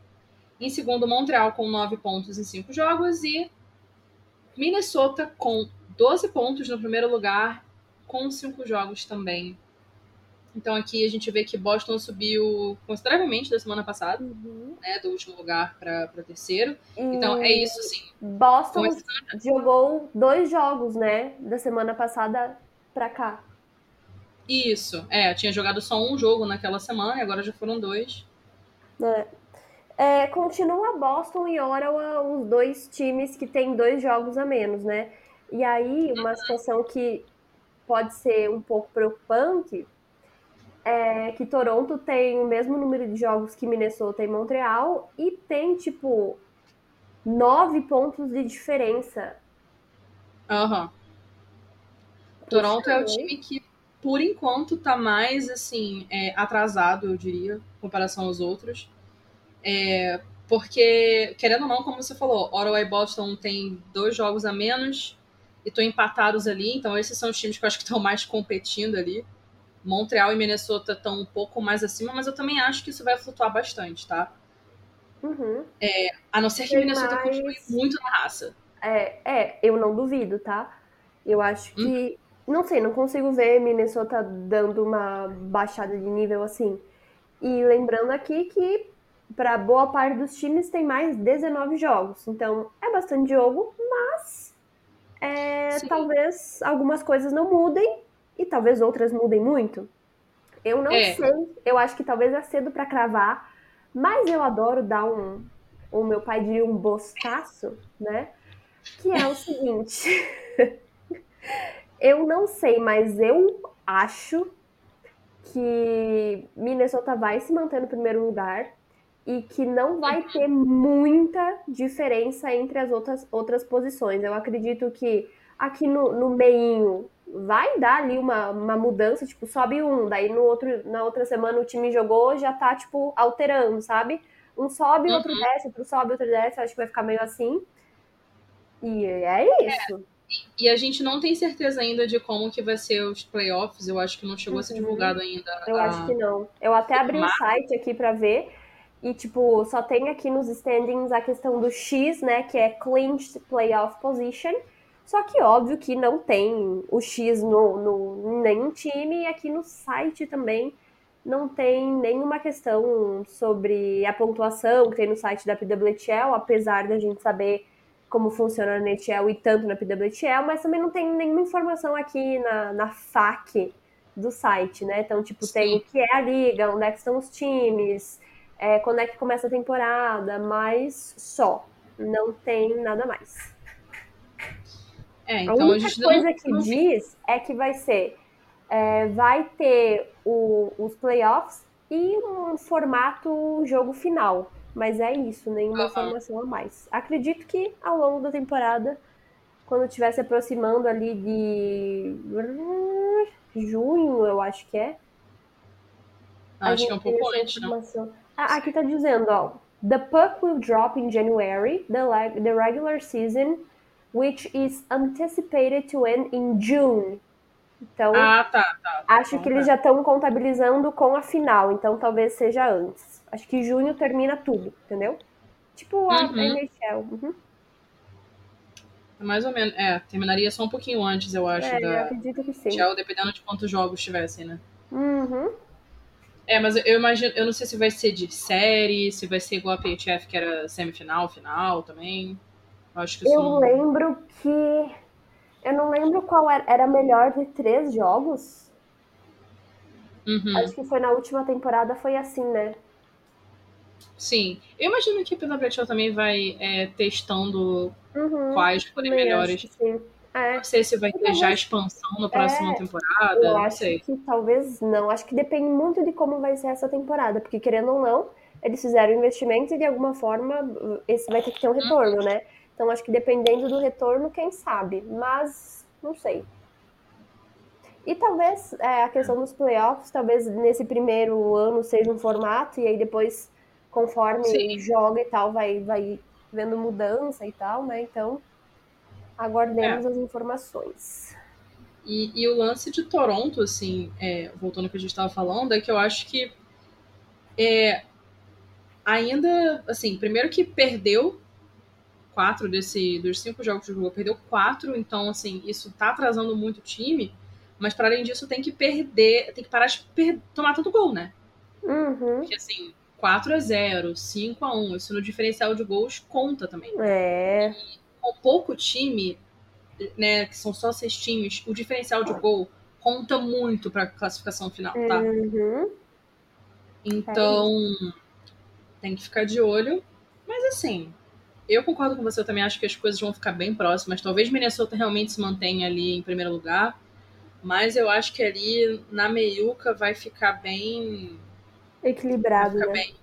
A: Em segundo, Montreal com nove pontos em cinco jogos. E Minnesota com 12 pontos no primeiro lugar, com cinco jogos também então aqui a gente vê que Boston subiu consideravelmente da semana passada, uhum. né, do último lugar para terceiro. E então é isso sim.
B: Boston jogou dois jogos, né, da semana passada para cá.
A: Isso, é, tinha jogado só um jogo naquela semana e agora já foram dois.
B: É. É, continua Boston e Ottawa os dois times que têm dois jogos a menos, né? E aí, uma situação que pode ser um pouco preocupante é que Toronto tem o mesmo número de jogos que Minnesota e Montreal e tem, tipo, nove pontos de diferença.
A: Aham. Uhum. Toronto é o time que, por enquanto, tá mais, assim, é, atrasado, eu diria, em comparação aos outros. É, porque, querendo ou não, como você falou, Ottawa e Boston tem dois jogos a menos e estão empatados ali, então esses são os times que eu acho que estão mais competindo ali. Montreal e Minnesota estão um pouco mais acima, mas eu também acho que isso vai flutuar bastante, tá?
B: Uhum.
A: É, a não ser que Tem Minnesota mais... continue muito na raça.
B: É, é, eu não duvido, tá? Eu acho que. Hum. Não sei, não consigo ver Minnesota dando uma baixada de nível assim. E lembrando aqui que para boa parte dos times tem mais 19 jogos. Então é bastante jogo, mas é, talvez algumas coisas não mudem e talvez outras mudem muito. Eu não é. sei, eu acho que talvez é cedo para cravar, mas eu adoro dar um, o meu pai diria um boscaço, né? Que é o seguinte, eu não sei, mas eu acho que Minnesota vai se manter no primeiro lugar e que não vai ter muita diferença entre as outras, outras posições. Eu acredito que aqui no, no meinho vai dar ali uma, uma mudança, tipo, sobe um, daí no outro, na outra semana o time jogou, já tá, tipo, alterando, sabe? Um sobe, uhum. outro desce, outro sobe, outro desce, acho que vai ficar meio assim. E é isso. É.
A: E a gente não tem certeza ainda de como que vai ser os playoffs, eu acho que não chegou uhum. a ser uhum. divulgado ainda.
B: Eu a... acho que não. Eu até abri o um site aqui para ver, e, tipo, só tem aqui nos standings a questão do X, né, que é clinched playoff position, só que óbvio que não tem o X no, no nenhum time e aqui no site também não tem nenhuma questão sobre a pontuação que tem no site da PWHL, apesar da gente saber como funciona na NHL e tanto na PWHL, mas também não tem nenhuma informação aqui na, na FAQ do site, né? Então, tipo, Sim. tem o que é a liga, onde é que estão os times, é, quando é que começa a temporada, mas só. Não tem nada mais.
A: É, então
B: a única a coisa não... que diz é que vai ser, é, vai ter o, os playoffs e um formato jogo final. Mas é isso, nenhuma informação a mais. Acredito que ao longo da temporada, quando estiver se aproximando ali de junho, eu acho que é.
A: Acho que é um pouco antes, né?
B: Ah, aqui tá dizendo, ó. The puck will drop in January, the, the regular season, which is anticipated to end in June. Então,
A: ah, tá, tá,
B: tá acho que eles já estão contabilizando com a final, então talvez seja antes. Acho que junho termina tudo, entendeu? Tipo a uhum. NHL. Uhum.
A: É mais ou menos, é, terminaria só um pouquinho antes, eu acho,
B: é,
A: da
B: eu acredito que sim.
A: NHL, dependendo de quantos jogos tivessem, né?
B: Uhum.
A: É, mas eu imagino, eu não sei se vai ser de série, se vai ser igual a PHF, que era semifinal, final também. Eu acho que
B: Eu não... lembro que eu não lembro qual era. Era melhor de três jogos?
A: Uhum.
B: Acho que foi na última temporada, foi assim, né?
A: Sim. Eu imagino que a PWTL também vai é, testando
B: uhum.
A: quais forem melhores.
B: Sim. É.
A: Não sei se vai ter já expansão na próxima é, temporada.
B: Eu acho sei. que talvez não. Acho que depende muito de como vai ser essa temporada. Porque, querendo ou não, eles fizeram investimento e de alguma forma esse vai ter que ter um retorno, uhum. né? Então acho que dependendo do retorno, quem sabe. Mas não sei. E talvez é, a questão dos playoffs, talvez nesse primeiro ano seja um formato, e aí depois, conforme Sim. joga e tal, vai, vai vendo mudança e tal, né? Então, aguardemos é. as informações.
A: E, e, o lance de Toronto, assim, é, voltando ao que a gente estava falando, é que eu acho que é, ainda, assim, primeiro que perdeu quatro desse, dos cinco jogos que jogou, perdeu quatro, então, assim, isso tá atrasando muito o time, mas para além disso tem que perder, tem que parar de per tomar tanto gol, né?
B: Uhum.
A: Porque, assim, 4 a 0 5 a 1 isso no diferencial de gols conta também.
B: É.
A: E com pouco time, né, que são só seis times, o diferencial de gol conta muito para classificação final, tá?
B: Uhum.
A: Então, tem que ficar de olho. Mas assim, eu concordo com você, eu também acho que as coisas vão ficar bem próximas. Talvez Minnesota realmente se mantenha ali em primeiro lugar, mas eu acho que ali na meiuca vai ficar bem
B: equilibrado,
A: vai
B: ficar
A: né? Bem...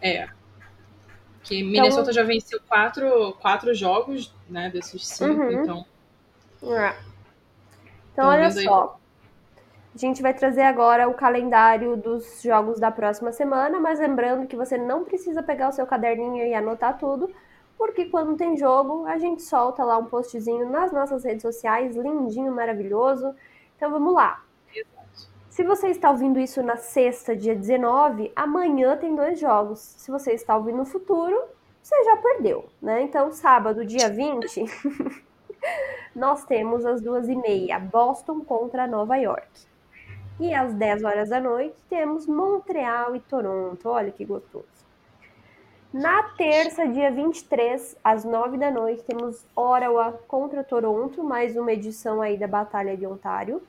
A: É. Que Minnesota então... já venceu quatro, quatro jogos, né, desses cinco, uhum. então.
B: É. Então, olha só. A gente vai trazer agora o calendário dos jogos da próxima semana, mas lembrando que você não precisa pegar o seu caderninho e anotar tudo, porque quando tem jogo, a gente solta lá um postzinho nas nossas redes sociais, lindinho, maravilhoso. Então vamos lá. Se você está ouvindo isso na sexta, dia 19, amanhã tem dois jogos. Se você está ouvindo no futuro, você já perdeu, né? Então, sábado, dia 20, nós temos às duas e meia Boston contra Nova York. E às 10 horas da noite temos Montreal e Toronto. Olha que gostoso. Na terça, dia 23, às 9 da noite, temos Ottawa contra Toronto, mais uma edição aí da Batalha de Ontário.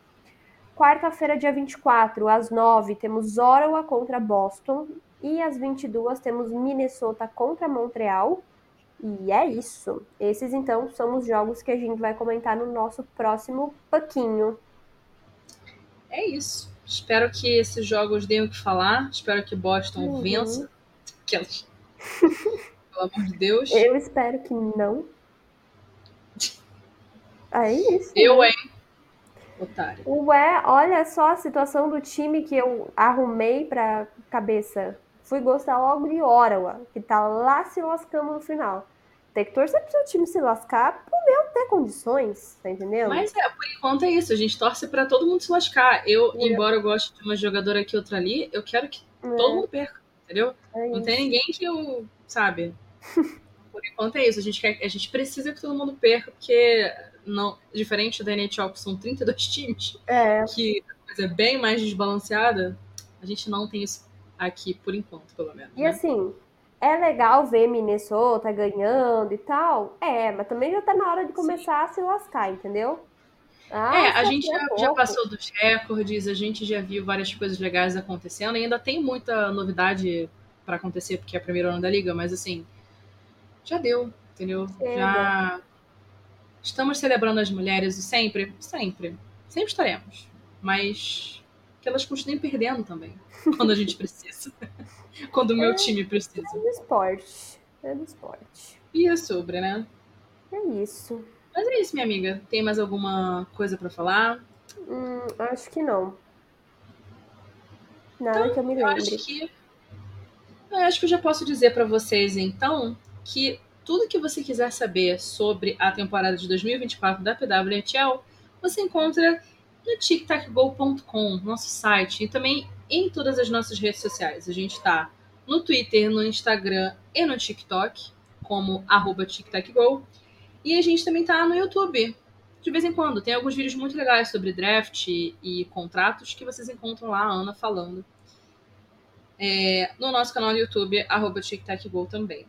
B: Quarta-feira, dia 24, às 9, temos Ottawa contra Boston. E às 22 temos Minnesota contra Montreal. E é isso. Esses então são os jogos que a gente vai comentar no nosso próximo pouquinho
A: é isso. Espero que esses jogos deem o que falar. Espero que Boston uhum. vença. Aquelas. Pelo amor de Deus.
B: Eu espero que não. É isso.
A: Eu, né? hein? Otário.
B: Ué, olha só a situação do time que eu arrumei pra cabeça. Fui gostar logo de Ottawa, que tá lá se lascando no final tem que torcer pro seu time se lascar pro meu ter condições, tá entendendo?
A: Mas é, por enquanto é isso, a gente torce para todo mundo se lascar. Eu, é. embora eu goste de uma jogadora aqui outra ali, eu quero que é. todo mundo perca, entendeu?
B: É
A: Não tem ninguém que eu, sabe? por enquanto é isso, a gente, quer, a gente precisa que todo mundo perca, porque não, diferente da NHL, que são 32 times,
B: é.
A: que a coisa é bem mais desbalanceada, a gente não tem isso aqui por enquanto, pelo menos.
B: E
A: né?
B: assim, é legal ver Minnesota ganhando e tal. É, mas também já tá na hora de começar Sim. a se lascar, entendeu?
A: Ah, é, a gente já, já, passou dos recordes, a gente já viu várias coisas legais acontecendo, e ainda tem muita novidade para acontecer, porque é o primeiro ano da liga, mas assim, já deu, entendeu? É, já estamos celebrando as mulheres sempre, sempre, sempre estaremos. Mas que elas continuem perdendo também, quando a gente precisa. quando o meu
B: É.
A: time precisa.
B: É do esporte. É do esporte.
A: E é sobre, né?
B: É isso.
A: Mas é isso, minha amiga. Tem mais alguma coisa pra falar?
B: Hum, acho que não. Nada que eu me
A: Eu
B: lembre.
A: acho que. Eu acho que eu já posso dizer pra vocês, então, que tudo que você quiser saber sobre a temporada de 2024 da PWHL, você encontra no tictacgo.com, nosso site, e também em todas as nossas redes sociais. A gente tá no Twitter, no Instagram e no TikTok, como arroba tictacgo. E a gente também tá no YouTube. De vez em quando. Tem alguns vídeos muito legais sobre draft e, e contratos que vocês encontram lá, a Ana falando. É, no nosso canal no YouTube, arroba TicTacGo também.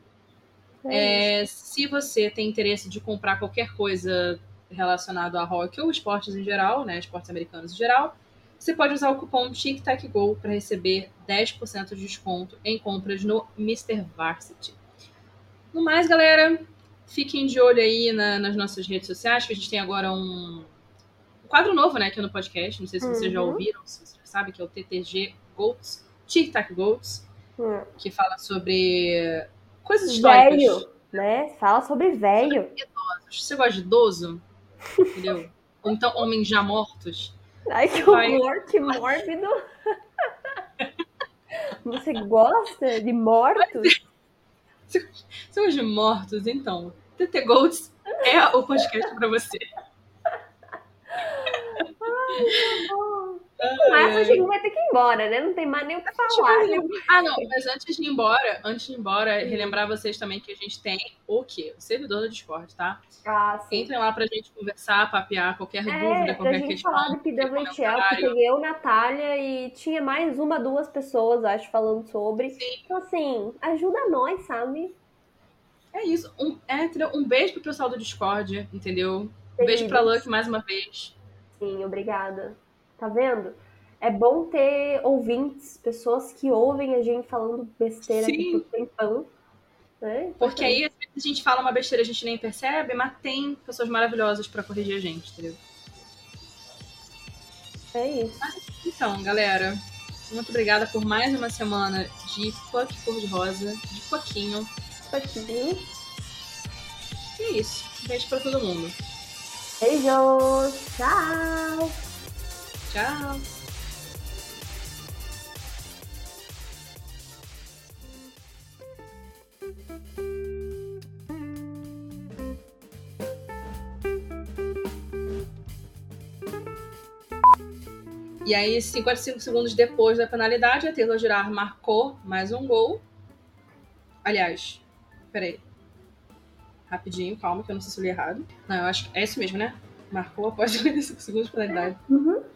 B: É
A: É, se você tem interesse de comprar qualquer coisa relacionado a hockey ou esportes em geral, né, esportes americanos em geral, você pode usar o cupom TicTacGo para receber 10% de desconto em compras no Mr. Varsity. No mais, galera, fiquem de olho aí na- nas nossas redes sociais, que a gente tem agora um, um quadro novo, né, aqui no podcast. Não sei se vocês já
B: Uhum.
A: ouviram, se vocês já sabem, que é o TTG Goats, Tic Tac Goats,
B: Hum.
A: que fala sobre coisas históricas.
B: Velho, né? Fala sobre velho.
A: Você gosta de idoso? Entendeu? Ou então homens já mortos?
B: Ai, que horror, que mórbido. Você gosta de mortos?
A: Gosta de mortos? Então, TT Goats é o podcast pra você.
B: Mas a gente vai ter que ir embora, né? Não tem mais nem o que falar. né?
A: Ah, não, mas antes de ir embora, antes de ir embora, relembrar vocês também que a gente tem o quê? O servidor do Discord, tá?
B: Ah, sim.
A: Entrem lá pra gente conversar, papear qualquer dúvida,
B: É, pra
A: qualquer
B: gente
A: questão.
B: falar porque
A: comentário.
B: tem eu, Natália, e tinha mais uma, duas pessoas, acho, falando sobre.
A: Sim.
B: Então, assim, ajuda nós, sabe?
A: É isso. Um, é, entendeu? um beijo pro pessoal do Discord, entendeu? Um beijo pra. Luck mais uma vez.
B: Sim, obrigada. Tá vendo? É bom ter ouvintes, pessoas que ouvem a gente falando besteira
A: Sim.
B: por tempão. Né?
A: Porque aí, às vezes, a gente fala uma besteira, a gente nem percebe, mas tem pessoas maravilhosas pra corrigir a gente, entendeu?
B: É isso.
A: Então, galera, muito obrigada por mais uma semana de Fuck Cor-de-Rosa, de Foquinho.
B: Aqui.
A: E é isso. Beijo pra todo mundo.
B: Beijos. Tchau.
A: Tchau! E aí, 55 segundos depois da penalidade, a Taylor Girard marcou mais um gol. Aliás, peraí. Rapidinho, calma, que eu não sei se eu li errado. Não, eu acho que é isso mesmo, né? Marcou após 55 segundos de penalidade.
B: Uhum.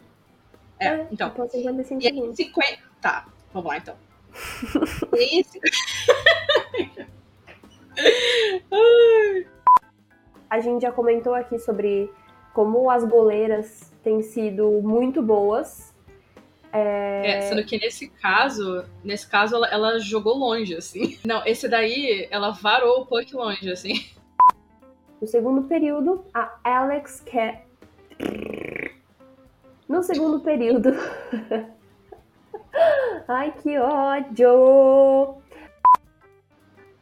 A: É, então.
B: Após 55
A: E aí,
B: segundos.
A: 50. Tá, vamos lá então. E aí,
B: A gente já comentou aqui sobre como as goleiras têm sido muito boas.
A: É, sendo que nesse caso, nesse caso ela, ela jogou longe, assim. Não, esse daí, ela varou o puck longe, assim.
B: No segundo período, a Alex Ke... No segundo período. Ai, que ódio!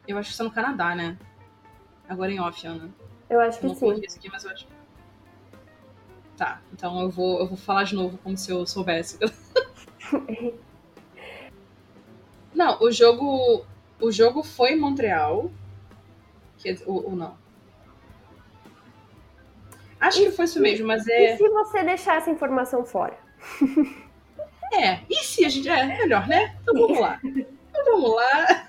A: Eu acho que isso é no Canadá, né? Agora em off, Ana.
B: Eu acho que
A: não
B: sim.
A: isso aqui, mas eu acho. Tá, então eu vou, eu vou falar de novo como se eu soubesse. não, o jogo. O jogo foi em Montreal. Dizer, ou, ou não. Acho que foi isso mesmo, mas
B: E
A: é.
B: se você deixar essa informação fora?
A: É, e se a gente. É, melhor, né? Então vamos lá. Então vamos lá.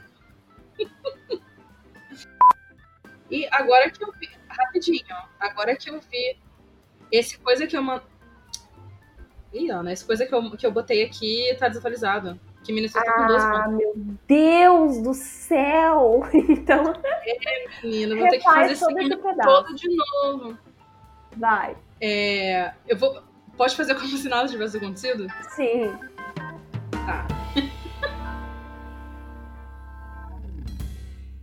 A: E agora que eu vi. Rapidinho, agora que eu vi. Esse coisa que eu man... Ih, Ana, esse coisa que eu, que eu botei aqui tá desatualizado. Que Minnesota tá com 12
B: Ah,
A: pontos.
B: meu Deus do céu! Então,
A: Menino, vou ter que fazer esse
B: todo
A: todo de novo.
B: Vai.
A: É, eu vou. Pode fazer como se nada tivesse acontecido?
B: Sim.